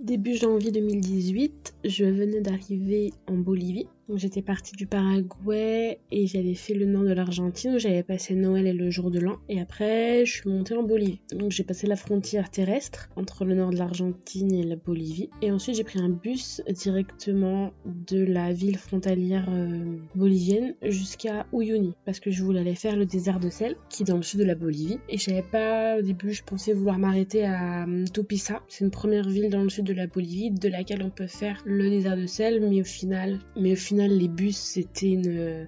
Début janvier 2018, je venais d'arriver en Bolivie J'étais partie du Paraguay et j'avais fait le nord de l'Argentine où j'avais passé Noël et le jour de l'an. Et après, je suis montée en Bolivie. Donc j'ai passé la frontière terrestre entre le nord de l'Argentine et la Bolivie. Et ensuite, j'ai pris un bus directement de la ville frontalière euh, bolivienne jusqu'à Uyuni parce que je voulais aller faire le désert de sel qui est dans le sud de la Bolivie. Et je savais pas au début, je pensais vouloir m'arrêter à euh, Tupisa. C'est une première ville dans le sud de la Bolivie de laquelle on peut faire le désert de sel, mais au final, mais au final les bus, c'était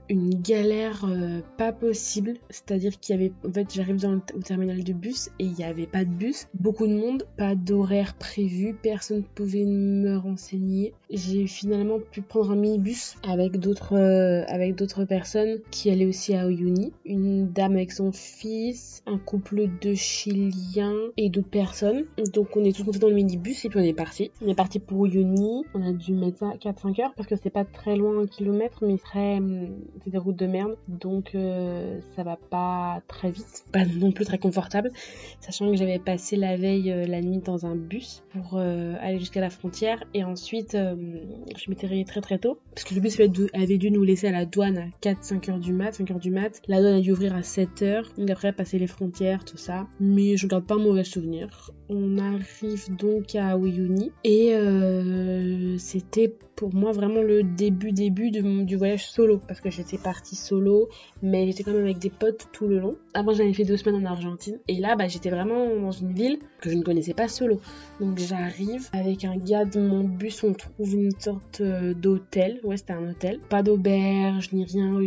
une, galère euh, pas possible. C'est-à-dire qu'il y avait, en fait, j'arrive dans le au terminal de bus et il n'y avait pas de bus, beaucoup de monde, pas d'horaire prévu, personne ne pouvait me renseigner. J'ai finalement pu prendre un minibus avec d'autres, euh, personnes qui allaient aussi à Uyuni. Une dame avec son fils, un couple de Chiliens et d'autres personnes. Donc on est tous montés dans le minibus et puis on est parti. On est parti pour Uyuni. On a dû mettre ça 4-5 heures parce que c'est pas très loin km, mais hum, c'est des routes de merde, donc euh, ça va pas très vite, pas non plus très confortable, sachant que j'avais passé la veille euh, la nuit dans un bus pour euh, aller jusqu'à la frontière, et ensuite je m'étais réveillée très très tôt, parce que le bus avait dû nous laisser à la douane à 4-5 heures du mat, 5 heures du mat, la douane a dû ouvrir à 7 heures, donc après passer les frontières, tout ça, mais je garde pas un mauvais souvenir. On arrive donc à Uyuni, et c'était pour moi vraiment le début début du voyage solo parce que j'étais partie solo mais j'étais quand même avec des potes tout le long. Avant j'avais fait deux semaines en Argentine et là bah, j'étais vraiment dans une ville que je ne connaissais pas solo. Donc j'arrive avec un gars de mon bus, on trouve une sorte euh, d'hôtel, ouais c'était un hôtel, pas d'auberge ni rien.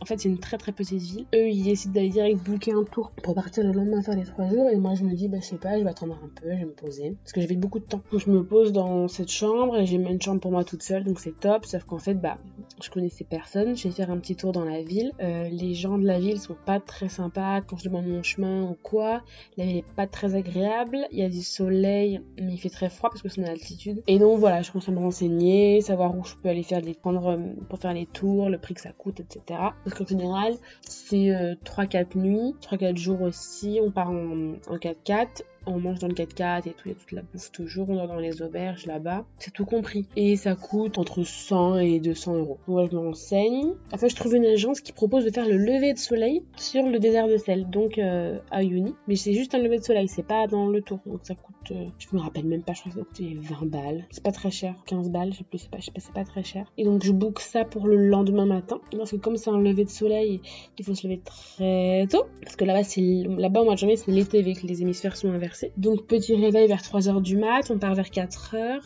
En fait c'est une très très petite ville. Eux ils décident d'aller direct booker un tour pour partir le lendemain faire les trois jours et moi je me dis bah je sais pas je vais attendre un peu, je vais me poser parce que j'avais beaucoup de temps. Donc je me pose dans cette chambre et j'ai même une chambre pour moi toute seule donc c'est top. Sauf qu'en fait, bah, je connaissais personne. Je vais faire un petit tour dans la ville. Euh, les gens de la ville sont pas très sympas quand je demande mon chemin ou quoi. La ville est pas très agréable. Il y a du soleil, mais il fait très froid parce que c'est en altitude. Et donc voilà, je commence à me renseigner, savoir où je peux aller faire des prendre euh, pour faire les tours, le prix que ça coûte, etc. Parce qu'en général, c'est 3-4 euh, nuits, 3-4 jours aussi. On part en, en 4x4 on mange dans le 4x4 et tout, il y a toute la bouffe toujours, on dort dans les auberges là-bas, c'est tout compris. Et ça coûte entre 100 et 200 euros. Moi je me renseigne. Enfin je trouve une agence qui propose de faire le lever de soleil sur le désert de sel, donc euh, à Uni. Mais c'est juste un lever de soleil, c'est pas dans le tour, donc ça coûte, euh, je me rappelle même pas, je crois que ça coûtait 20 balles. C'est pas très cher, 15 balles, je sais plus, c'est pas, pas, pas très cher. Et donc je book ça pour le lendemain matin, parce que comme c'est un lever de soleil, il faut se lever très tôt, parce que là-bas là-bas au mois de janvier c'est l'été avec les hémisphères sont inversés donc petit réveil vers 3h du mat, on part vers 4h.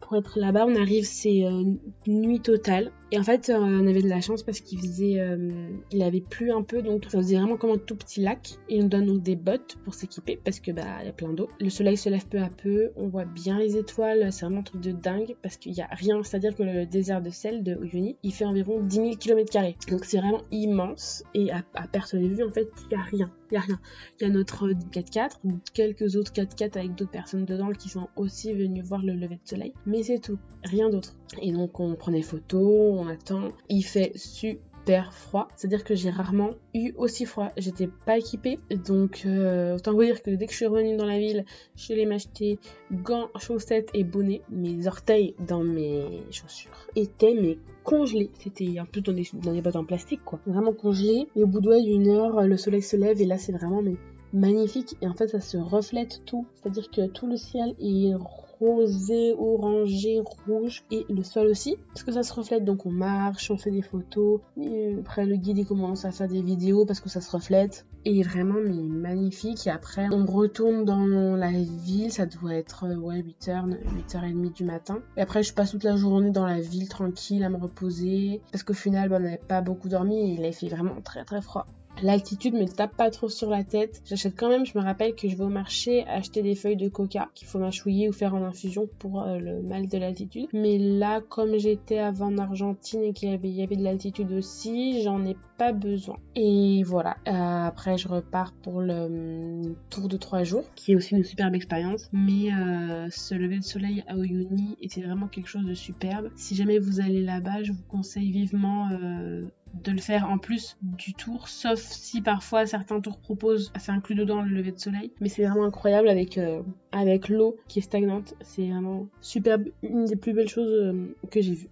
Pour être là-bas, on arrive, c'est euh, nuit totale. Et en fait, euh, on avait de la chance parce qu'il faisait, euh, il avait plu un peu, donc ça faisait vraiment comme un tout petit lac. Et on donne donc des bottes pour s'équiper parce que bah il y a plein d'eau. Le soleil se lève peu à peu, on voit bien les étoiles, c'est vraiment un truc de dingue parce qu'il y a rien. C'est-à-dire que le désert de sel de Uyuni, il fait environ 10 000 km donc c'est vraiment immense et à, perte de vue en fait, il y a rien. Il y a rien. Il y a notre 4x4, quelques autres 4x4 avec d'autres personnes dedans qui sont aussi venues voir le lever de soleil, mais c'est tout, rien d'autre. Et donc on prenait photos, Il fait super froid. C'est-à-dire que j'ai rarement eu aussi froid. J'étais pas équipée. Donc, euh, autant vous dire que dès que je suis revenue dans la ville, je suis allée m'acheter gants, chaussettes et bonnets. Mes orteils dans mes chaussures étaient mais congelés. C'était un peu dans des, dans bottes en plastique, quoi. Vraiment congelés. Et au bout d'une heure, le soleil se lève et là, c'est vraiment magnifique. Et en fait, ça se reflète tout. C'est-à-dire que tout le ciel est rosé, orangé, rouge et le sol aussi. Parce que ça se reflète donc on marche, on fait des photos. Et après le guide il commence à faire des vidéos parce que ça se reflète. Et vraiment mais magnifique. Et après on retourne dans la ville. Ça doit être ouais 8h 8h30 du matin. Et après je passe toute la journée dans la ville tranquille à me reposer. Parce qu'au final bah, on n'avait pas beaucoup dormi. Et il a fait vraiment très très froid L'altitude me tape pas trop sur la tête. J'achète quand même, je me rappelle que je vais au marché acheter des feuilles de coca qu'il faut mâchouiller ou faire en infusion pour euh, le mal de l'altitude. Mais là, comme j'étais avant en Argentine et qu'il y avait, de l'altitude aussi, j'en ai pas besoin. Et voilà. Euh, après, je repars pour le hum, tour de trois jours, qui est aussi une superbe expérience. Mais euh, ce lever de soleil à Uyuni était vraiment quelque chose de superbe. Si jamais vous allez là-bas, je vous conseille vivement de le faire en plus du tour, sauf si parfois certains tours proposent, c'est inclus dedans le lever de soleil. Mais c'est vraiment incroyable avec, euh, avec l'eau qui est stagnante. C'est vraiment superbe, une des plus belles choses euh, que j'ai vues.